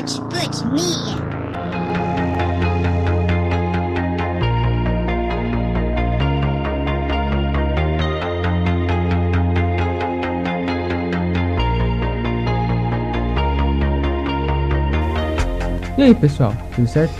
Put, put me. E aí pessoal, tudo certo?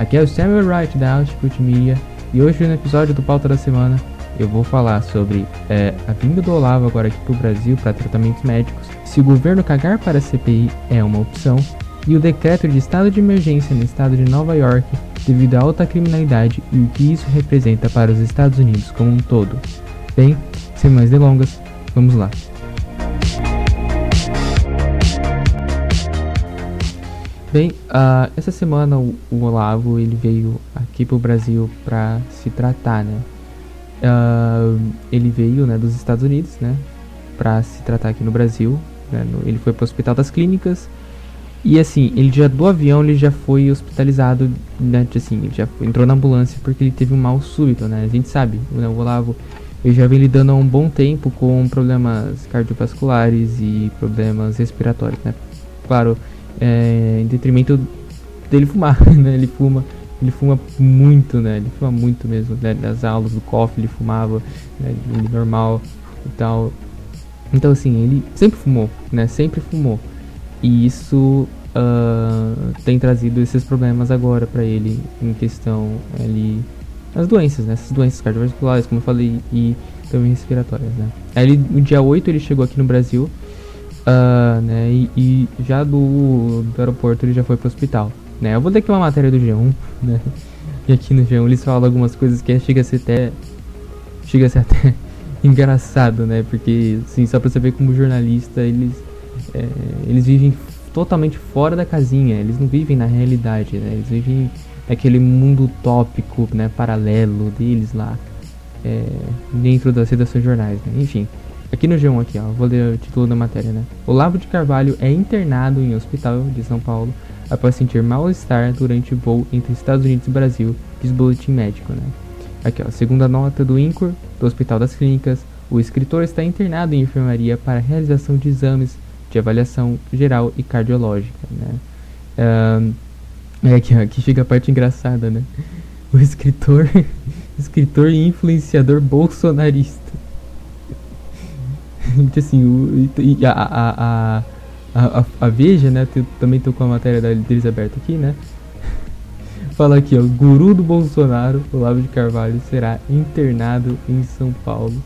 Aqui é o Samuel Wright da Output Media e hoje no episódio do Pauta da Semana eu vou falar sobre é, a vinda do Olavo agora aqui pro Brasil para tratamentos médicos, se o governo cagar para a CPI é uma opção e o decreto de estado de emergência no estado de Nova York devido à alta criminalidade e o que isso representa para os Estados Unidos como um todo. Bem, sem mais delongas, vamos lá. Bem, ah, essa semana o, o Olavo ele veio aqui pro Brasil para se tratar, né? Ah, ele veio, né, dos Estados Unidos, né, para se tratar aqui no Brasil. Né, ele foi pro Hospital das Clínicas e assim, ele já do avião ele já foi hospitalizado, né, de- assim, ele já entrou na ambulância porque ele teve um mal súbito, né? A gente sabe, né, o Olavo ele já vem lidando há um bom tempo com problemas cardiovasculares e problemas respiratórios, né? Claro, é, em detrimento dele fumar, né? Ele fuma, ele fuma muito, né? Ele fuma muito mesmo, né? Nas aulas do COF ele fumava, né? Normal e tal. Então assim, ele sempre fumou, né? Sempre fumou. E isso ah, tem trazido esses problemas agora pra ele em questão ali as doenças, né? Essas doenças cardiovasculares, como eu falei, e também respiratórias, né? Aí ele, no dia 8 ele chegou aqui no Brasil, ah, né? E, e já do, do aeroporto ele já foi pro hospital, né? Eu vou dar aqui uma matéria do G1, né? E aqui no G1 eles falam algumas coisas que chega a ser até chega a ser até engraçado, né? Porque assim, só pra você ver como jornalista eles é, eles vivem totalmente fora da casinha, eles não vivem na realidade, né? Eles vivem naquele mundo utópico, né, paralelo deles lá, é, dentro das redações jornais, né? Enfim, aqui no G1 aqui, ó, vou ler o título da matéria, né? Olavo de Carvalho é internado em hospital de São Paulo após sentir mal-estar durante voo entre Estados Unidos e Brasil, diz boletim médico, né? Aqui, ó, segundo a nota do INCOR, do Hospital das Clínicas, o escritor está internado em enfermaria para realização de exames de avaliação geral e cardiológica, né? Ahn, é ó, aqui chega a parte engraçada, né? O escritor, escritor e influenciador bolsonarista. Assim, o, a, a, a, Veja, né? também tô com a matéria da- deles aberta aqui, né? Fala aqui, ó. Guru do Bolsonaro, Olavo de Carvalho, será internado em São Paulo.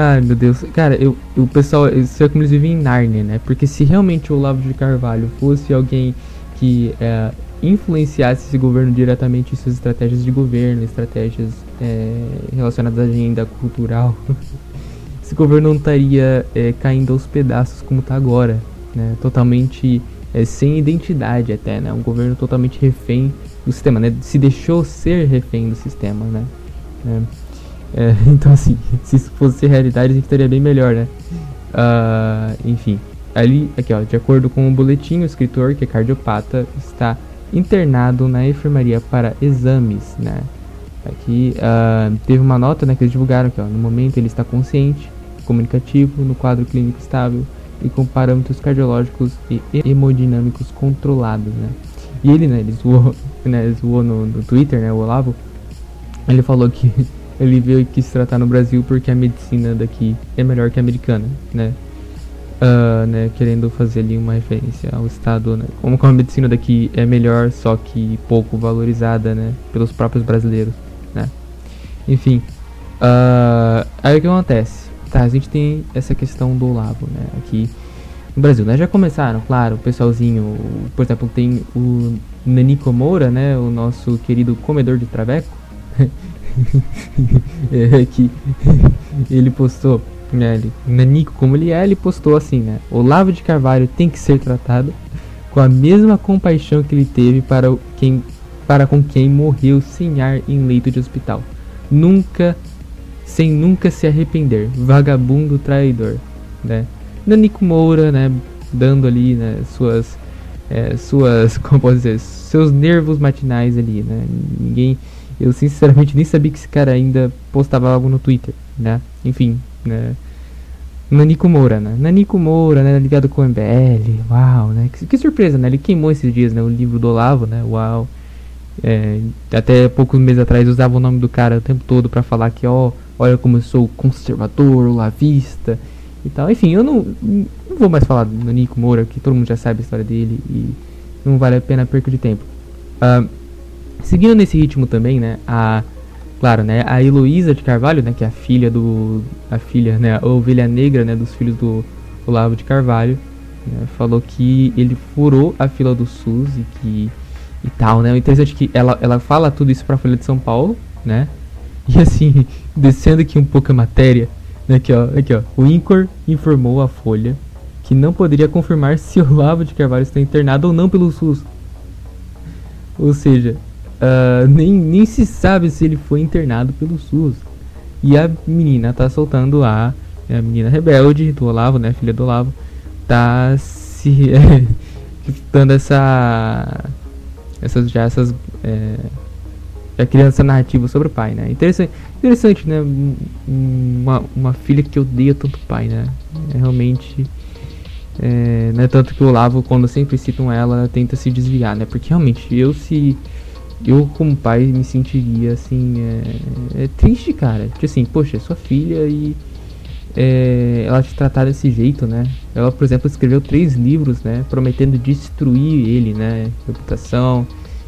Ai, meu Deus. Cara, eu, o pessoal, isso é como eles vivem em Nárnia, né? Porque se realmente o Olavo de Carvalho fosse alguém que é, influenciasse esse governo diretamente em suas estratégias de governo, estratégias é, relacionadas à agenda cultural, esse governo não estaria é, caindo aos pedaços como está agora, né? Totalmente é, sem identidade até, né? Um governo totalmente refém do sistema, né? Se deixou ser refém do sistema, né? É, então assim, se isso fosse realidade a gente estaria bem melhor, né? Ah, enfim, ali, aqui ó, de acordo com o boletim, o escritor, que é cardiopata, está internado na enfermaria para exames, né? Aqui ah, teve uma nota né, que eles divulgaram aqui, ó, no momento ele está consciente, comunicativo, no quadro clínico estável e com parâmetros cardiológicos e hemodinâmicos controlados, né? E ele, né, ele zoou, né, zoou no, no Twitter, né, o Olavo, ele falou que ele veio aqui se tratar no Brasil porque a medicina daqui é melhor que a americana, né? Ah, né, querendo fazer ali uma referência ao estado, né? Como a medicina daqui é melhor, só que pouco valorizada, né? Pelos próprios brasileiros, né? Enfim, ah, aí o que acontece? Tá, a gente tem essa questão do Olavo, né? Aqui no Brasil, né? Já começaram, claro, o pessoalzinho, por exemplo, tem o Nanico Moura, né? O nosso querido comedor de traveco. é, que ele postou, né, ele, Nanico como ele é, ele postou assim, né, Olavo de Carvalho tem que ser tratado com a mesma compaixão que ele teve para quem para com quem morreu sem ar em leito de hospital. Nunca sem nunca se arrepender, vagabundo traidor, né? Nanico Moura, né, dando ali, né, suas é, suas, como posso dizer, seus nervos matinais ali, né? Ninguém eu sinceramente nem sabia que esse cara ainda postava algo no Twitter, né? Enfim, né? Nanico Moura, né? Nanico Moura, né? Ligado com o MBL. Uau, né? Que, que, surpresa, né? Ele queimou esses dias, né? O livro do Olavo, né? Uau. É, até poucos meses atrás usava o nome do cara o tempo todo para falar que, ó, olha como eu sou conservador, lavista e tal. Enfim, eu não, não vou mais falar do Nanico Moura, que todo mundo já sabe a história dele e não vale a pena perca de tempo. Uh, seguindo nesse ritmo também, né? A Claro, né? A Heloísa de Carvalho, né? Que é a filha do... A filha, né? A ovelha negra, né? Dos filhos do Olavo de Carvalho. Né, falou que ele furou a fila do SUS e que... E tal, né? O interessante é que ela, ela fala tudo isso pra Folha de São Paulo, né? E assim, descendo aqui um pouco a matéria, né? Aqui, ó. Aqui, ó. O INCOR informou a Folha que não poderia confirmar se o Olavo de Carvalho está internado ou não pelo SUS. Ou seja, Uh, nem, nem se sabe se ele foi internado pelo SUS. E a menina tá soltando a. A menina rebelde do Olavo, né? Filha do Olavo. Tá se. É, dando essa. Essas já essas. É, já criando essa narrativa sobre o pai, né? Interessante, interessante né? Uma, uma filha que odeia tanto o pai, né? É realmente. É, né? Tanto que o Olavo, quando sempre citam ela, tenta se desviar, né? Porque realmente, eu se eu como pai me sentiria assim é, é triste cara. Porque assim poxa é sua filha e é, ela te tratar desse jeito né? Ela por exemplo escreveu três livros né prometendo destruir ele né? Reputação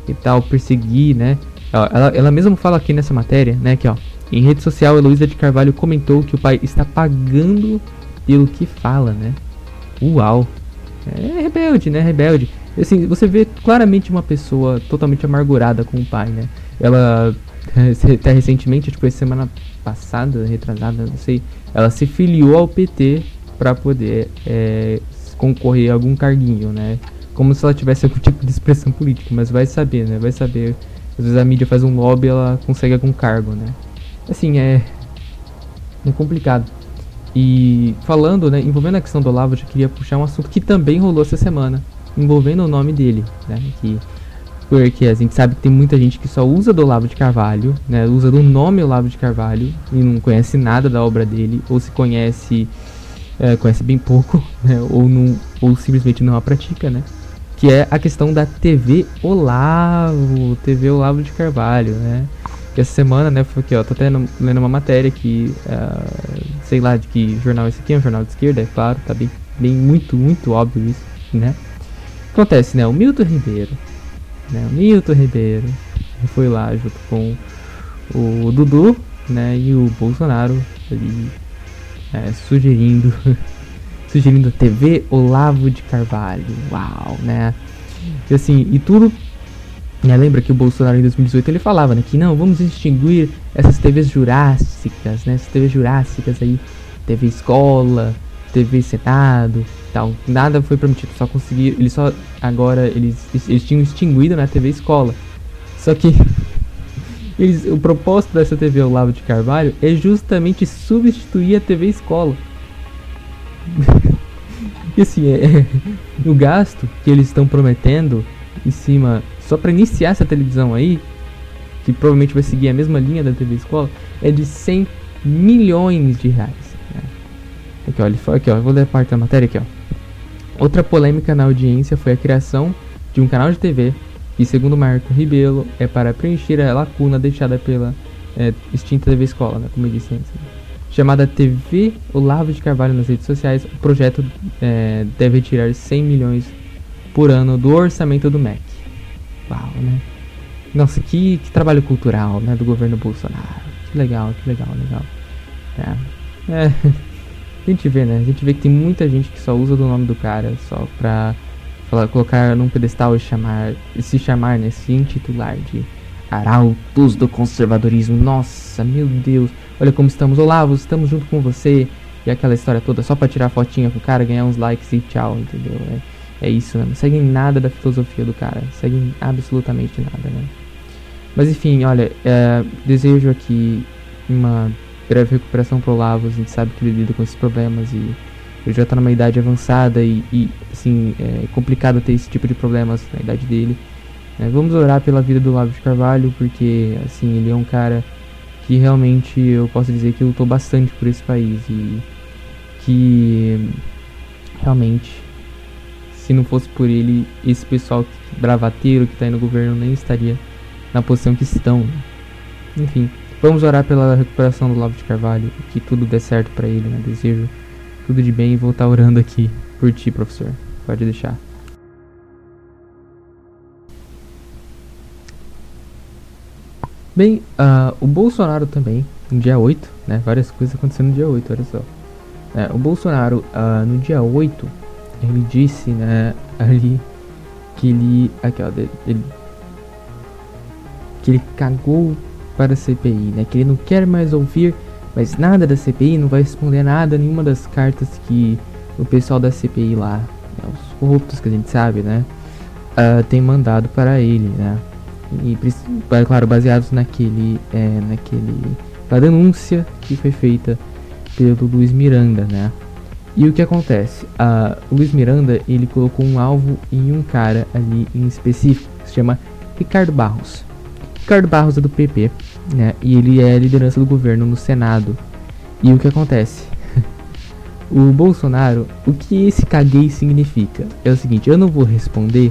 e tal perseguir né? Ela, ela mesma fala aqui nessa matéria né que ó em rede social Heloísa de Carvalho comentou que o pai está pagando pelo que fala né? Uau! É rebelde né? Rebelde assim, você vê claramente uma pessoa totalmente amargurada com o pai, né? Ela até recentemente, tipo, semana passada, retrasada, não sei, ela se filiou ao PT para poder é, concorrer a algum carguinho, né? Como se ela tivesse algum tipo de expressão política, mas vai saber, né? Vai saber. Às vezes a mídia faz um lobby ela consegue algum cargo, né? Assim, é. É complicado. E falando, né, envolvendo a questão do Olavo, eu já queria puxar um assunto que também rolou essa semana, envolvendo o nome dele, né? Que, porque a gente sabe que tem muita gente que só usa do Olavo de Carvalho, né? Usa do nome Olavo de Carvalho e não conhece nada da obra dele, ou se conhece, é, conhece bem pouco, né? Ou, não, ou simplesmente não a pratica, né? Que é a questão da TV Olavo, TV Olavo de Carvalho, né? Que essa semana, né, foi aqui, ó, tô até lendo uma matéria que, uh, sei lá de que jornal esse aqui, é um jornal de esquerda, é claro, tá bem, bem muito, muito óbvio isso, né? Acontece, né? O Milton Ribeiro, né? O Milton Ribeiro foi lá junto com o Dudu, né? E o Bolsonaro ali é, sugerindo, sugerindo a TV Olavo de Carvalho. Uau, né? E assim, e tudo né, lembra que o Bolsonaro em 2018 ele falava né, que não, vamos extinguir essas TVs jurássicas, né, essas TVs jurássicas aí, TV Escola, TV Senado, tal. Nada foi permitido, só conseguir, eles só agora eles eles tinham extinguido na TV Escola. Só que eles, o propósito dessa TV Olavo de Carvalho é justamente substituir a TV Escola. e assim, é, é, o gasto que eles estão prometendo em cima só para iniciar essa televisão aí, que provavelmente vai seguir a mesma linha da TV Escola, é de 100 milhões de reais. Aqui, ó, ele foi, aqui, ó, vou ler parte da matéria aqui, ó. Outra polêmica na audiência foi a criação de um canal de TV que, segundo Marco Ribeiro, é para preencher a lacuna deixada pela é, extinta TV Escola, né, como eu disse antes. Chamada TV Olavo de Carvalho nas redes sociais, o projeto é, deve retirar 100 milhões por ano do orçamento do MEC. Uau, né? Nossa, que, que trabalho cultural, né, do governo Bolsonaro. Que legal, que legal, legal. É. é. A gente vê, né? A gente vê que tem muita gente que só usa do nome do cara só pra falar, colocar num pedestal e chamar, e se chamar, né? Se intitular de arautos do conservadorismo. Nossa, meu Deus. Olha como estamos. Olavo, estamos junto com você. E aquela história toda só pra tirar fotinha com o cara, ganhar uns likes e tchau, entendeu? É, é isso, né? Não seguem nada da filosofia do cara. Seguem absolutamente nada, né? Mas enfim, olha, é, desejo aqui uma breve recuperação pro Olavo, a gente sabe que ele lida com esses problemas e ele já tá numa idade avançada e, e assim, é complicado ter esse tipo de problemas na idade dele. É, vamos orar pela vida do Olavo de Carvalho, porque assim, ele é um cara que realmente eu posso dizer que lutou bastante por esse país e que realmente, se não fosse por ele, esse pessoal bravateiro que tá aí no governo nem estaria na posição que estão. Enfim, vamos orar pela recuperação do Lavo de Carvalho, que tudo dê certo para ele, né? Desejo tudo de bem e vou estar orando aqui por ti, professor. Pode deixar. Bem, uh, o Bolsonaro também, no dia 8, né? Várias coisas acontecendo no dia 8, olha só. É, o Bolsonaro, uh, no dia 8, ele disse, né, ali, que ele. Aqui, ó, ele, que ele cagou para a CPI, né? Que ele não quer mais ouvir mais nada da CPI, não vai responder nada, nenhuma das cartas que o pessoal da CPI lá, né, os corruptos que a gente sabe, né? Uh, tem mandado para ele, né? E, claro, baseados naquele, é, naquele, na denúncia que foi feita pelo Luiz Miranda, né? E o que acontece? Uh, o Luiz Miranda, ele colocou um alvo em um cara ali em específico, que se chama Ricardo Barros. Ricardo Barros é do PP, né? E ele é a liderança do governo no Senado. E o que acontece? o Bolsonaro, o que esse caguei significa? É o seguinte, eu não vou responder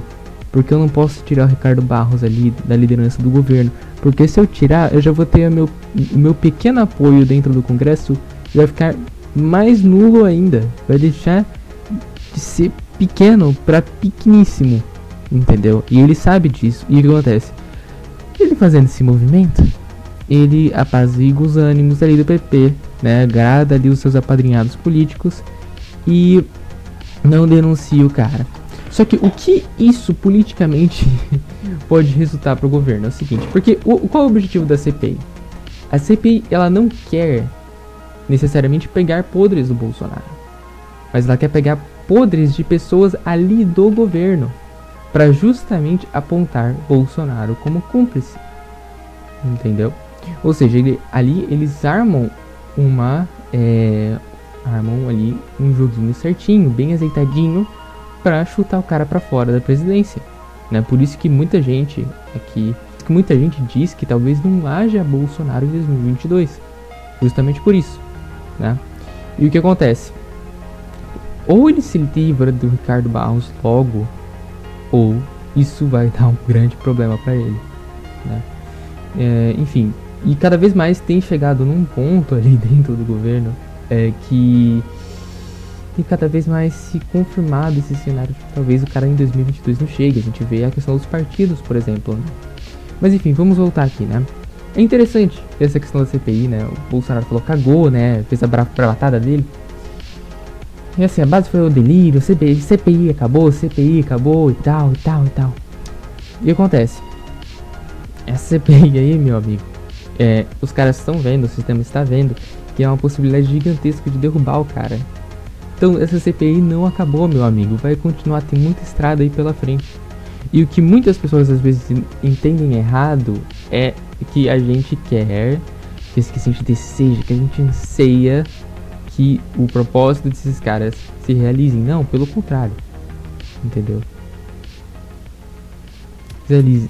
porque eu não posso tirar o Ricardo Barros ali da liderança do governo. Porque se eu tirar, eu já vou ter o meu, o meu pequeno apoio dentro do Congresso, vai ficar mais nulo ainda. Vai deixar de ser pequeno para pequeníssimo. Entendeu? E ele sabe disso. E o que acontece? Ele fazendo esse movimento, ele apazigua os ânimos ali do PP, né? Agrada ali os seus apadrinhados políticos e não denuncia o cara. Só que o que isso politicamente pode resultar para o governo é o seguinte, porque o, qual é o objetivo da CPI? A CPI ela não quer necessariamente pegar podres do Bolsonaro, mas ela quer pegar podres de pessoas ali do governo para justamente apontar Bolsonaro como cúmplice, entendeu? Ou seja, ele, ali eles armam uma é, armam ali um joguinho certinho, bem azeitadinho para chutar o cara para fora da presidência. Né? Por isso que muita gente aqui, que muita gente diz que talvez não haja Bolsonaro em 2022. Justamente por isso. Né? E o que acontece? Ou ele se livra do Ricardo Barros logo, ou isso vai dar um grande problema para ele. Né? É, enfim, e cada vez mais tem chegado num ponto ali dentro do governo é, que tem cada vez mais se confirmado esse cenário de que talvez o cara em 2022 não chegue. A gente vê a questão dos partidos, por exemplo. Né? Mas enfim, vamos voltar aqui, né? É interessante essa questão da CPI, né? O Bolsonaro falou cagou, né? Fez a bravatada dele. E assim, a base foi o delírio, CPI, CPI acabou, CPI acabou e tal, e tal, e tal. E acontece? Essa CPI aí, meu amigo, é, os caras estão vendo, o sistema está vendo, que é uma possibilidade gigantesca de derrubar o cara. Então essa CPI não acabou, meu amigo. Vai continuar, tem muita estrada aí pela frente. E o que muitas pessoas às vezes entendem errado é que a gente quer, que a gente deseja, que a gente anseia que o propósito desses caras se realize. Não, pelo contrário. Entendeu? Realize.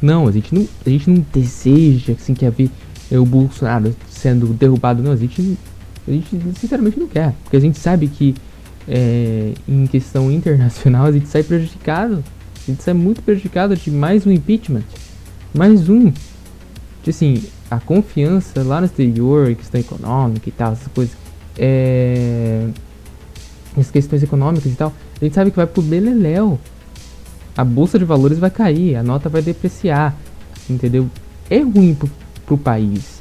Não, a gente não, a gente não deseja assim, quer ver o Bolsonaro sendo derrubado. Não, a gente a gente sinceramente não quer, porque a gente sabe que é, em questão internacional a gente sai prejudicado, a gente sai muito prejudicado de mais um impeachment, mais um. De, assim, a confiança lá no exterior, questão econômica e tal, essas coisas, é, as questões econômicas e tal, a gente sabe que vai pro beleléu. A bolsa de valores vai cair, a nota vai depreciar, entendeu? É ruim pro, pro país,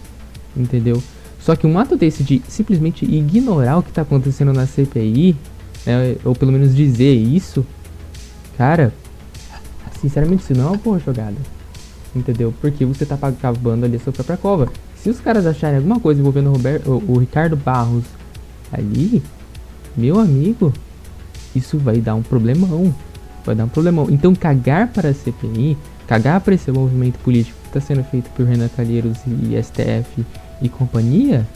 entendeu? Só que um ato desse de simplesmente ignorar o que está acontecendo na CPI, né, ou pelo menos dizer isso, cara, sinceramente isso não é uma boa jogada. Entendeu? Porque você tá cavando ali a sua própria cova. Se os caras acharem alguma coisa envolvendo o, Roberto, o, o Ricardo Barros ali, meu amigo, isso vai dar um problemão. Vai dar um problemão. Então cagar para a CPI, cagar para esse movimento político que está sendo feito por Renan Calheiros e STF e companhia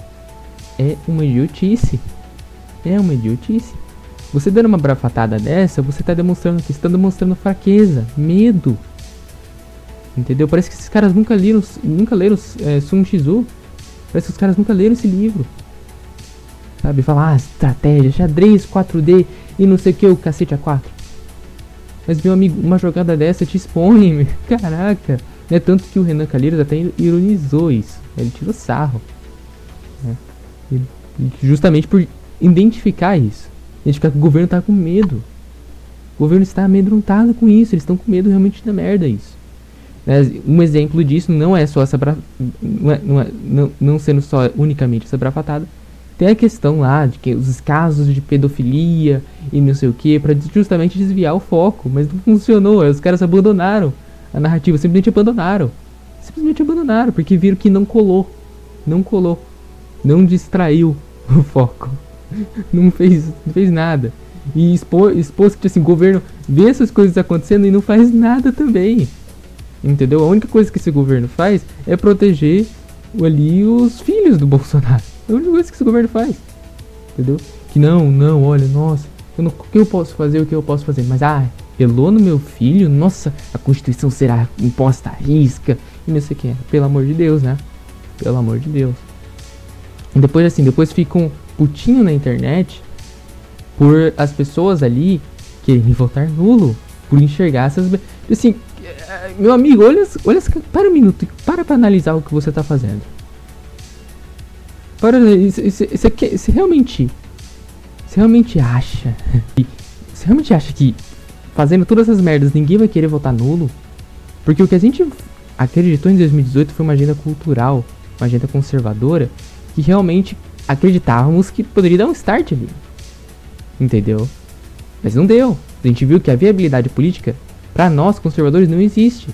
é uma idiotice. É uma idiotice. Você dando uma brafatada dessa, você está demonstrando que está demonstrando fraqueza, medo. Entendeu? Parece que esses caras nunca leram, nunca leram é, Sun Tzu. Parece que os caras nunca leram esse livro. Sabe? Falar, ah, estratégia, xadrez 4D e não sei o que, o cacete A4. Mas, meu amigo, uma jogada dessa te expõe, caraca. É tanto que o Renan Calheiros até ironizou isso. Ele tirou sarro. Né? Justamente por identificar isso. Identificar que o governo tá com medo. O governo está amedrontado com isso. Eles estão com medo realmente da merda isso. Né? Um exemplo disso não é só essa não, é, não, é, não, não sendo só unicamente essa brafatada. Tem a questão lá de que os casos de pedofilia e não sei o que, para justamente desviar o foco, mas não funcionou. Os caras abandonaram a narrativa, simplesmente abandonaram. Simplesmente abandonaram, porque viram que não colou. Não colou. Não distraiu o foco. Não fez, não fez nada. E expôs, expôs que assim, o governo vê essas coisas acontecendo e não faz nada também. Entendeu? A única coisa que esse governo faz é proteger ali os filhos do Bolsonaro. É a única coisa que esse governo faz. Entendeu? Que não, não, olha, nossa, eu não, o que eu posso fazer, o que eu posso fazer. Mas, ah, pelou no meu filho, nossa, a Constituição será imposta à risca. E não sei o que. Pelo amor de Deus, né? Pelo amor de Deus. E depois, assim, depois ficam putinho na internet por as pessoas ali querem votar nulo. Por enxergar essas. Assim, meu amigo, olha, olha, para um minuto, para para analisar o que você tá fazendo. Para, você realmente, você realmente acha, você realmente acha que fazendo todas essas merdas ninguém vai querer votar nulo? Porque o que a gente acreditou em 2018 foi uma agenda cultural, uma agenda conservadora, que realmente acreditávamos que poderia dar um start ali. Entendeu? Mas não deu. A gente viu que a viabilidade política para nós, conservadores, não existe.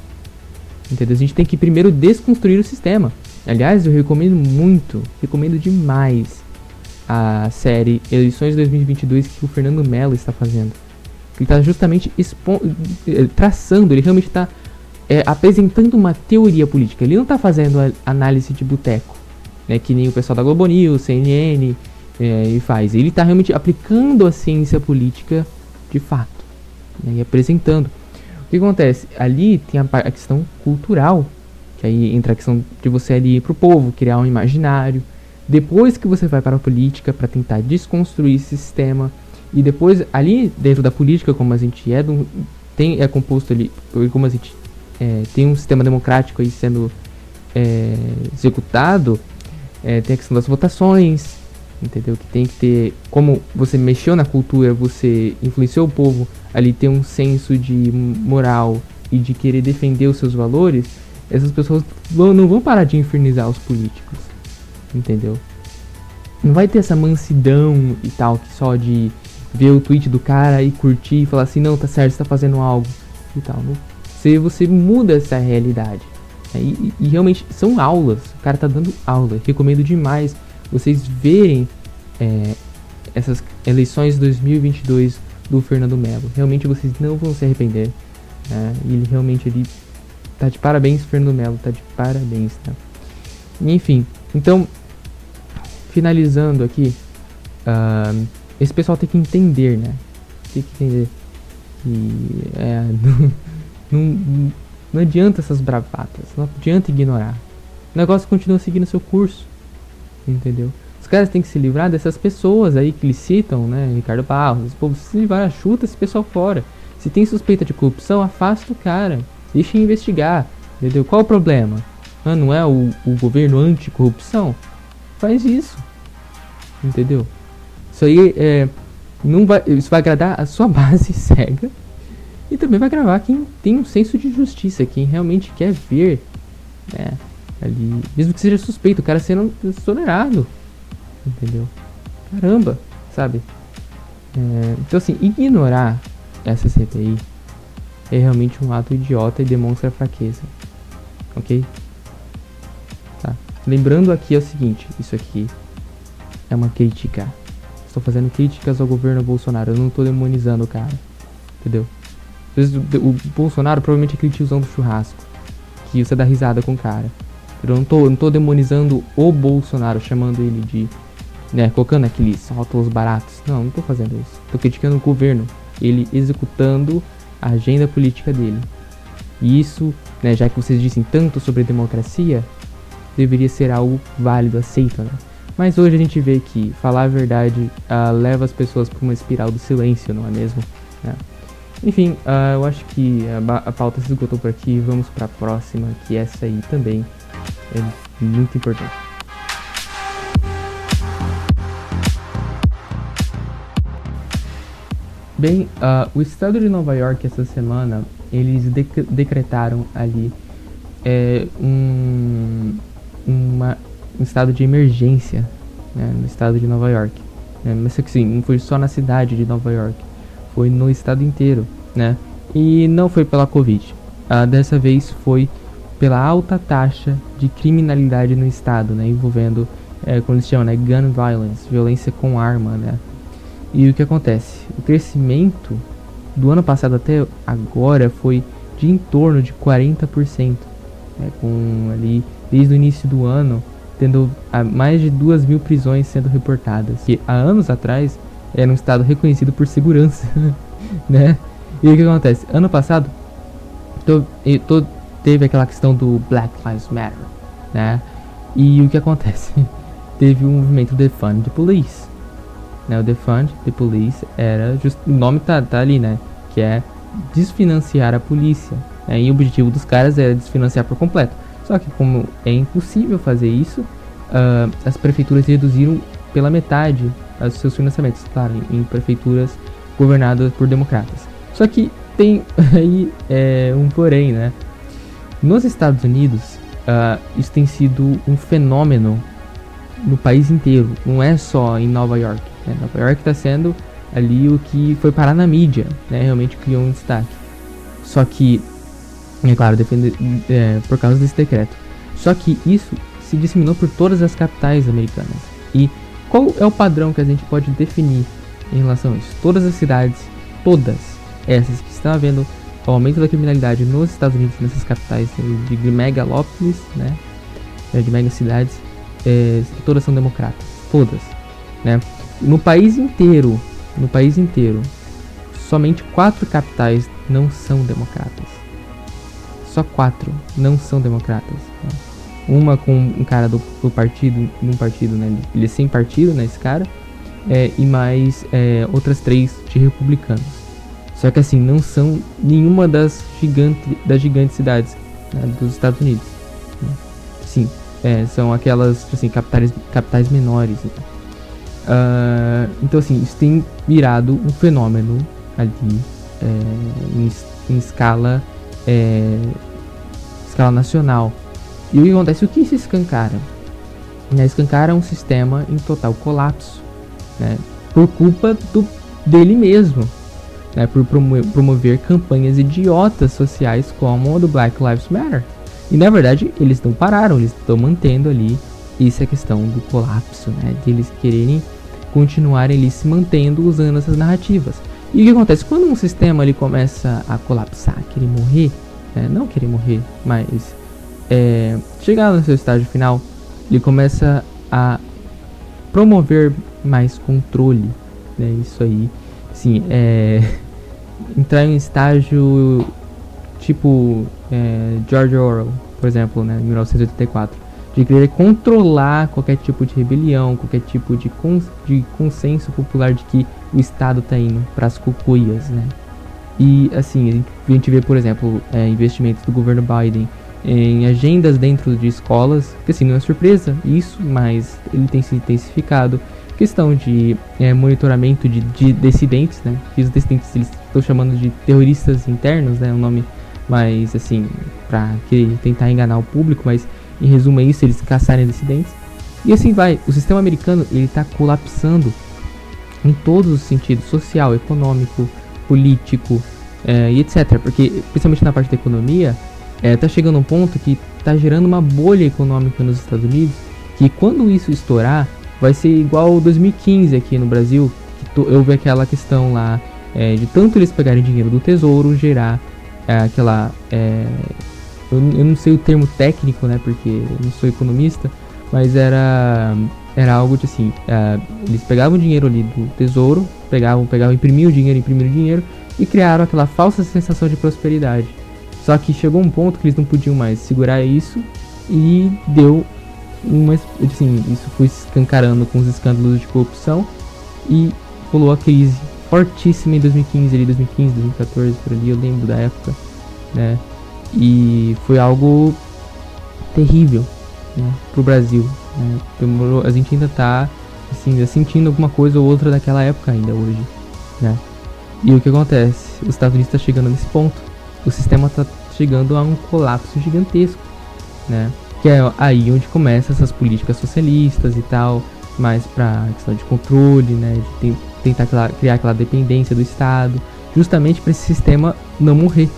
Entendeu? A gente tem que primeiro desconstruir o sistema. Aliás, eu recomendo muito, recomendo demais a série Eleições 2022 que o Fernando Mello está fazendo. Ele está justamente eh, traçando, ele realmente está é, apresentando uma teoria política. Ele não está fazendo análise de boteco, né, que nem o pessoal da Globo News, CNN é, e faz. Ele está realmente aplicando a ciência política de fato né, e apresentando. O que acontece? Ali tem a questão cultural, que aí entra a questão de você ali ir pro povo, criar um imaginário. Depois que você vai para a política para tentar desconstruir esse sistema, e depois ali dentro da política, como a gente é, tem, é composto ali, como a gente é, tem um sistema democrático aí sendo é, executado, é, tem a questão das votações, entendeu? Que tem que ter, como você mexeu na cultura, você influenciou o povo ali ter um senso de moral e de querer defender os seus valores, essas pessoas vão, não vão parar de infernizar os políticos, entendeu? Não vai ter essa mansidão e tal, que só de ver o tweet do cara e curtir e falar assim, não, tá certo, você tá fazendo algo e tal. Não? Você, você muda essa realidade. Né? E, e, realmente são aulas, o cara tá dando aula. Recomendo demais vocês verem é, essas eleições 2022 do Fernando Melo. Realmente vocês não vão se arrepender. Né? Ele realmente ele tá de parabéns, Fernando Melo, tá de parabéns, tá? Enfim, então finalizando aqui, uh, esse pessoal tem que entender, né? Tem que entender que é, não, não, não adianta essas bravatas, não adianta ignorar. O negócio continua seguindo seu curso, entendeu? Os caras têm que se livrar dessas pessoas aí que eles citam, né? Ricardo Barros, esse povo se livrar, chuta esse pessoal fora. Se tem suspeita de corrupção, afasta o cara. Deixa investigar. Entendeu? Qual o problema? Ah, não é o, o governo anticorrupção? Faz isso. Entendeu? Isso aí é. Não vai, isso vai agradar a sua base cega. E também vai gravar quem tem um senso de justiça, quem realmente quer ver. Né, ali, mesmo que seja suspeito, o cara sendo exonerado entendeu? Caramba, sabe? É, então, assim, ignorar essa CPI é realmente um ato idiota e demonstra fraqueza, ok? Tá. Lembrando aqui é o seguinte: isso aqui é uma crítica. Estou fazendo críticas ao governo Bolsonaro, eu não estou demonizando o cara, entendeu? O, o Bolsonaro provavelmente é aquele tiozão do churrasco que você dá risada com o cara. Eu não tô, não tô demonizando o Bolsonaro, chamando ele de né, colocando aqueles rótulos baratos. Não, não tô fazendo isso. Tô criticando o governo, ele executando a agenda política dele. E isso, né, já que vocês dizem tanto sobre democracia, deveria ser algo válido, aceito, né? Mas hoje a gente vê que falar a verdade uh, leva as pessoas para uma espiral do silêncio, não é mesmo? É. Enfim, uh, eu acho que a, a, pauta se esgotou por aqui. Vamos para a próxima, que essa aí também é muito importante. Bem, uh, o estado de Nova York essa semana eles dec decretaram ali é, um, uma, um estado de emergência né, no estado de Nova York. Né? Mas sim, não foi só na cidade de Nova York, foi no estado inteiro, né? E não foi pela Covid. Ah, dessa vez foi pela alta taxa de criminalidade no estado, né? Envolvendo, é, como eles chamam, né? Gun violence, violência com arma, né? E o que acontece? O crescimento do ano passado até agora foi de em torno de 40%, né? com ali desde o início do ano tendo mais de duas mil prisões sendo reportadas. Que há anos atrás era um estado reconhecido por segurança, né? E o que acontece? Ano passado teve aquela questão do Black Lives Matter, né? E o que acontece? teve um movimento Defund the Police. Né? O Defund the Police era just, o nome tá, tá ali, né? Que é desfinanciar a polícia. Né? E o objetivo dos caras era desfinanciar por completo. Só que como é impossível fazer isso, uh, as prefeituras reduziram pela metade os seus financiamentos, claro, em, em prefeituras governadas por democratas. Só que tem aí é, um porém, né? Nos Estados Unidos, uh, isso tem sido um fenômeno no país inteiro, não é só em Nova York. Né? Nova York está sendo ali o que foi parar na mídia, né? realmente criou um destaque. Só que é claro, defende, é, por causa desse decreto. Só que isso se disseminou por todas as capitais americanas. E qual é o padrão que a gente pode definir em relação a isso? Todas as cidades, todas essas que estão havendo o aumento da criminalidade nos Estados Unidos, nessas capitais de megalópolis, né, é, de megacidades, é, todas são democratas, todas, né. No país inteiro, no país inteiro, somente quatro capitais não são democratas só quatro não são democratas. Né? Uma com um cara do, do partido, num partido, né? Ele é sem partido, né? Esse cara. É, e mais é, outras três de republicanos. Só que assim, não são nenhuma das, gigante, das gigantes cidades né, dos Estados Unidos. Né? Sim, é, são aquelas assim, capitais, capitais menores. Né? Uh, então assim, isso tem virado um fenômeno ali é, em, em escala é, escala nacional. E o que acontece? O que se escancara? Né, escancara um sistema em total colapso, né, por culpa do, dele mesmo, né, por promover campanhas idiotas sociais como a do Black Lives Matter. E na verdade eles não pararam, eles estão mantendo ali isso é questão do colapso, né, de eles quererem continuarem ali se mantendo usando essas narrativas. E o que acontece? Quando um sistema ele começa a colapsar, querer morrer, é, não querer morrer, mas é, chegar no seu estágio final, ele começa a promover mais controle, né? Isso aí, sim, é entrar em um estágio tipo é, George Orwell, por exemplo, né, 1984, de querer controlar qualquer tipo de rebelião, qualquer tipo de, cons de consenso popular de que o Estado está indo para as cucuias, né? E assim, a gente vê, por exemplo, é, investimentos do governo Biden em agendas dentro de escolas, que assim não é surpresa isso, mas ele tem se intensificado. Questão de é, monitoramento de, de, dissidentes, né? Que os dissidentes eles estão chamando de terroristas internos, né? Um nome mais assim, para tentar enganar o público, mas em resumo é isso, eles caçarem dissidentes. E assim vai, o sistema americano ele está colapsando em todos os sentidos, social, econômico, político é, e etc. Porque, principalmente na parte da economia, está é, chegando um ponto que está gerando uma bolha econômica nos Estados Unidos, que quando isso estourar, vai ser igual 2015 aqui no Brasil, que houve aquela questão lá é, de tanto eles pegarem dinheiro do tesouro, gerar aquela. Eu, eu, não sei o termo técnico, né, porque eu não sou economista, mas era era algo de assim, uh, eles pegavam o dinheiro ali do tesouro, pegavam, pegavam, imprimiam o dinheiro, imprimiam o dinheiro e criaram aquela falsa sensação de prosperidade. Só que chegou um ponto que eles não podiam mais segurar isso e deu uma, assim, isso foi escancarando com os escândalos de corrupção e rolou a crise fortíssima em 2015, ali 2015, 2014, por ali, eu lembro da época, né? E foi algo terrível, né, pro Brasil, né? Demorou, a gente ainda tá assim, sentindo alguma coisa ou outra daquela época ainda hoje, né? E o que acontece? Os Estados Unidos está chegando nesse ponto. O sistema está chegando a um colapso gigantesco, né? Que é aí onde começam essas políticas socialistas e tal, mais para questão de controle, né? De tentar criar aquela dependência do Estado, justamente para esse sistema não morrer,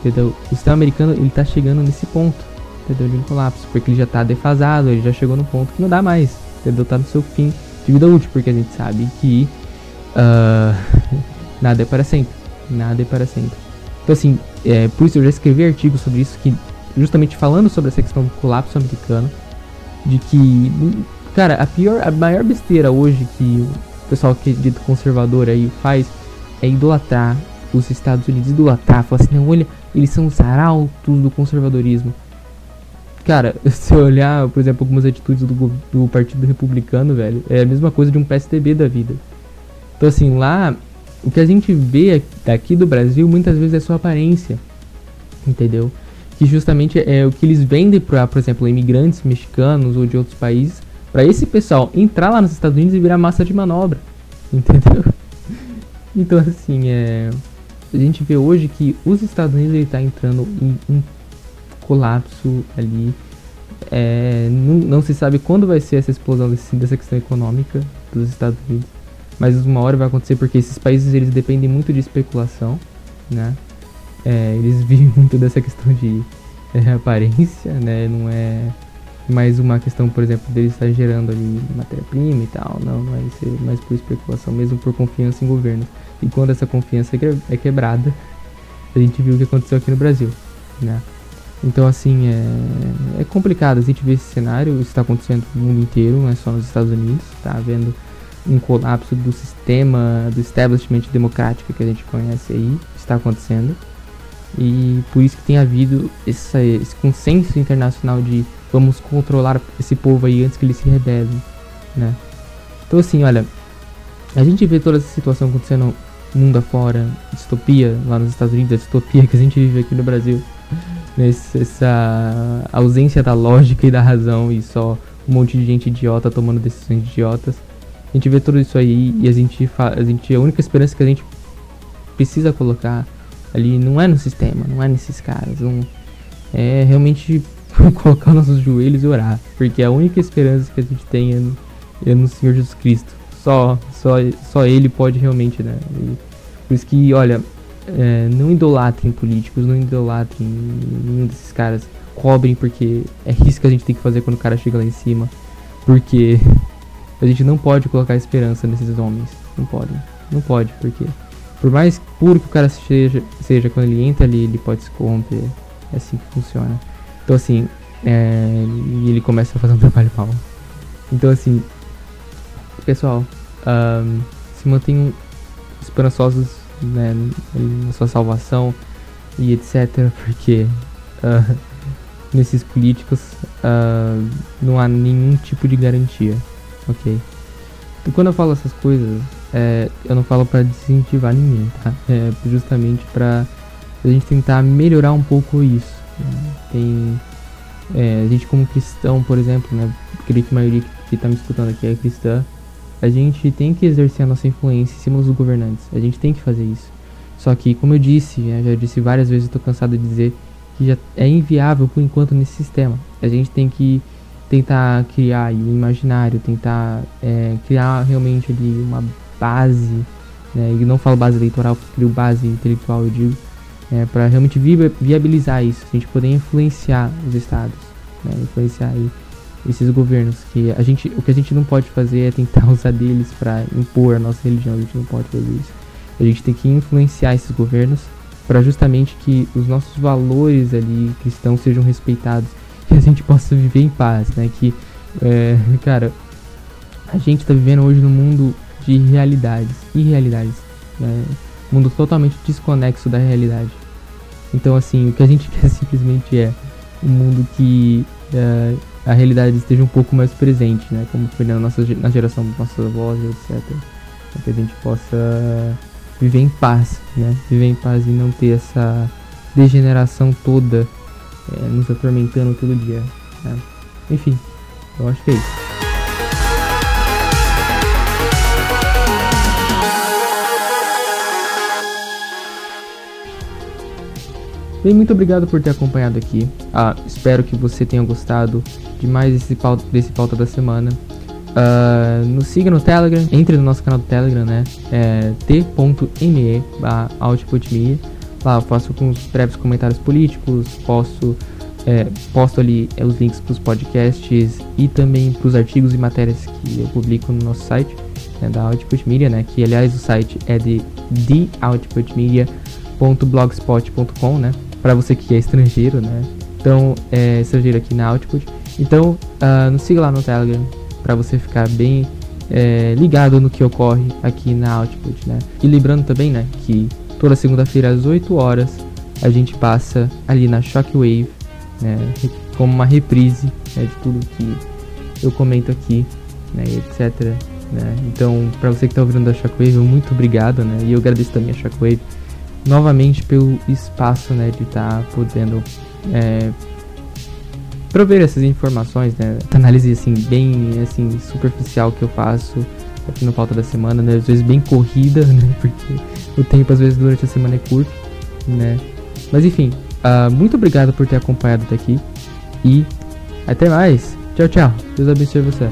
entendeu? O sistema americano ele tá chegando nesse ponto, entendeu? De um colapso, porque ele já está defasado, ele já chegou no ponto que não dá mais, entendeu? Tá no seu fim de vida útil, porque a gente sabe que uh, nada é para sempre, nada é para sempre. Então assim, é, por isso eu já escrevi artigos sobre isso, que justamente falando sobre essa questão do colapso americano, de que, cara, a pior, a maior besteira hoje que o pessoal que é dito conservador aí faz é idolatrar os Estados Unidos, idolatrar, falar assim, não, olha, eles são os arautos do conservadorismo. Cara, se eu olhar, por exemplo, algumas atitudes do, do Partido Republicano, velho, é a mesma coisa de um PSDB da vida. Então, assim, lá, o que a gente vê daqui do Brasil muitas vezes é sua aparência, entendeu? Que justamente é o que eles vendem para, por exemplo, imigrantes mexicanos ou de outros países, para esse pessoal entrar lá nos Estados Unidos e virar massa de manobra, entendeu? Então, assim, é, a gente vê hoje que os Estados Unidos está entrando em um colapso ali. É, não, não, se sabe quando vai ser essa explosão desse, dessa questão econômica dos Estados Unidos, mas uma hora vai acontecer porque esses países eles dependem muito de especulação, né? É, eles vivem muito dessa questão de é, aparência, né? Não é mais uma questão, por exemplo, deles estar gerando ali matéria-prima e tal, não, não é isso, é mais por especulação, mesmo por confiança em governo. E quando essa confiança é quebrada, a gente viu o que aconteceu aqui no Brasil, né? Então, assim, é, é complicado a gente ver esse cenário. Isso está acontecendo no mundo inteiro, não é só nos Estados Unidos. Está havendo um colapso do sistema, do establishment democrático que a gente conhece aí. Está acontecendo. E por isso que tem havido esse, esse consenso internacional de vamos controlar esse povo aí antes que eles se rebelem, né? Então, assim, olha, a gente vê toda essa situação acontecendo mundo afora, distopia lá nos Estados Unidos, a distopia que a gente vive aqui no Brasil nessa ausência da lógica e da razão e só um monte de gente idiota tomando decisões idiotas. A gente vê tudo isso aí e a gente, a gente a única esperança que a gente precisa colocar ali não é no sistema, não é nesses caras, não é realmente colocar nossos joelhos e orar, porque a única esperança que a gente tem é no, é no Senhor Jesus Cristo. Só, só, só Ele pode realmente, né? E por isso que, olha, é, não idolatrem políticos, não idolatrem nenhum desses caras. Cobrem, porque é isso que a gente tem que fazer quando o cara chega lá em cima. Porque a gente não pode colocar esperança nesses homens. Não pode. Não pode, porque por mais puro que o cara seja, seja quando ele entra ali, ele pode se corromper. É assim que funciona. Então assim, é, e ele começa a fazer um trabalho mal. Então assim, pessoal, um, se mantenham esperançosos né, na sua salvação e etc. Porque uh, nesses políticos uh, não há nenhum tipo de garantia, ok? E quando eu falo essas coisas, é, eu não falo para desincentivar ninguém, tá? É justamente para a gente tentar melhorar um pouco isso. Tem é, a gente como cristão, por exemplo, né? Creio que a maioria que está me escutando aqui é cristã a gente tem que exercer a nossa influência em cima dos governantes. A gente tem que fazer isso. Só que, como eu disse, né, já disse várias vezes, estou cansado de dizer que já é inviável por enquanto nesse sistema. A gente tem que tentar criar um imaginário, tentar é, criar realmente ali uma base, né, e não falo base eleitoral, crio base intelectual, eu digo, é, para realmente viabilizar isso, a gente poder influenciar os estados, né, influenciar aí esses governos que a gente o que a gente não pode fazer é tentar usar deles para impor a nossa religião a gente não pode fazer isso a gente tem que influenciar esses governos para justamente que os nossos valores ali cristãos sejam respeitados e a gente possa viver em paz né que é, cara a gente está vivendo hoje num mundo de realidades irrealidades né? Mundo totalmente desconexo da realidade então assim o que a gente quer simplesmente é um mundo que uh, a realidade esteja um pouco mais presente, né? Como foi na nossa na geração dos nossos avós etc. Para que a gente possa viver em paz, né? Viver em paz e não ter essa degeneração toda é, nos atormentando todo dia. Né? Enfim, eu acho que é isso. Bem, muito obrigado por ter acompanhado aqui. Ah, espero que você tenha gostado de mais desse pauta, desse pauta da semana. Uh, nos siga no Telegram, entre no nosso canal do Telegram, né? É t.me outputme. Lá eu faço os breves comentários políticos, posto, é, posto ali é, os links para os podcasts e também para os artigos e matérias que eu publico no nosso site né, da Output Media, né? Que aliás o site é de theoutputmedia.blogspot.com, né? Para você que é estrangeiro, né? Então, é estrangeiro aqui na Output. Então, uh, nos siga lá no Telegram para você ficar bem é, ligado no que ocorre aqui na Output, né? E lembrando também, né, que toda segunda-feira às 8 horas a gente passa ali na Shockwave, né, como uma reprise né, de tudo que eu comento aqui, né, etc. Né? Então, para você que está ouvindo da Shockwave, muito obrigado, né? E eu agradeço também a Shockwave novamente pelo espaço, né, de estar tá podendo é, prover essas informações, né? Análise assim bem assim superficial que eu faço aqui no pauta da semana, né? Às vezes bem corrida, né? Porque o tempo às vezes durante a semana é curto, né? Mas enfim, uh, muito obrigado por ter acompanhado até aqui e até mais. Tchau, tchau. Deus abençoe você.